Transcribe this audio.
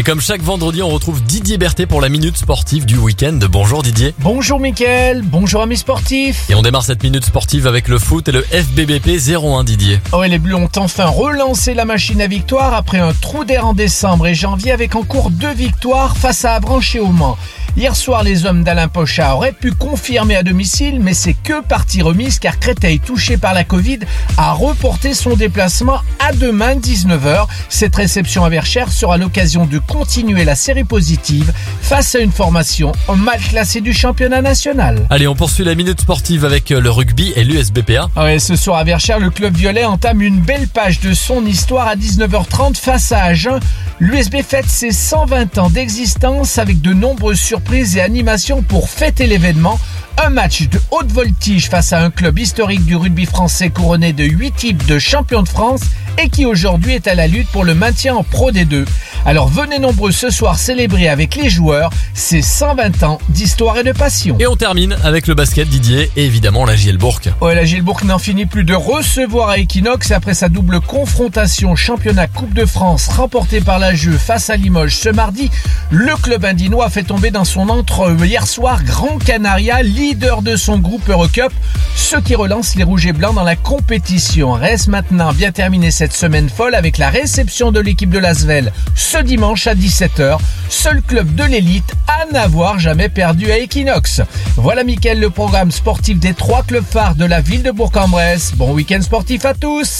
Et comme chaque vendredi, on retrouve Didier Berthet pour la minute sportive du week-end. Bonjour Didier. Bonjour Mickaël, bonjour amis sportifs. Et on démarre cette minute sportive avec le foot et le FBBP 01 Didier. Oh, et les Bleus ont enfin relancé la machine à victoire après un trou d'air en décembre et janvier avec en cours deux victoires face à Avranches et au Mans. Hier soir, les hommes d'Alain Pocha auraient pu confirmer à domicile, mais c'est que partie remise car Créteil, touché par la Covid, a reporté son déplacement à demain 19h. Cette réception à Verchères sera l'occasion de continuer la série positive face à une formation mal classée du championnat national. Allez, on poursuit la minute sportive avec le rugby et l'USBPA. Ouais, ce soir à Verchères, le club violet entame une belle page de son histoire à 19h30 face à Agen. L'USB fête ses 120 ans d'existence avec de nombreuses surprises et animations pour fêter l'événement. Un match de haute voltige face à un club historique du rugby français couronné de 8 types de champions de France et qui aujourd'hui est à la lutte pour le maintien en Pro D2. Alors venez nombreux ce soir célébrer avec les joueurs ces 120 ans d'histoire et de passion. Et on termine avec le basket Didier et évidemment la Gielbourg. Ouais, la Gielbourg n'en finit plus de recevoir à Equinox après sa double confrontation championnat Coupe de France remportée par la Jeu face à Limoges ce mardi. Le club indinois a fait tomber dans son entre hier soir Grand Canaria, leader de son groupe Eurocup, ce qui relance les rouges et blancs dans la compétition. Reste maintenant bien terminé cette semaine folle avec la réception de l'équipe de Lasvel ce dimanche à 17h. Seul club de l'élite à n'avoir jamais perdu à Equinox. Voilà Mickaël le programme sportif des trois clubs phares de la ville de Bourg-en-Bresse. Bon week-end sportif à tous